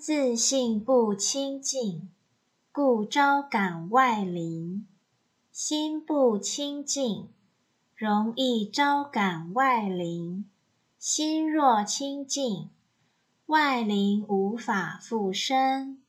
自信不清净，故招感外灵。心不清净，容易招感外灵。心若清净，外灵无法附身。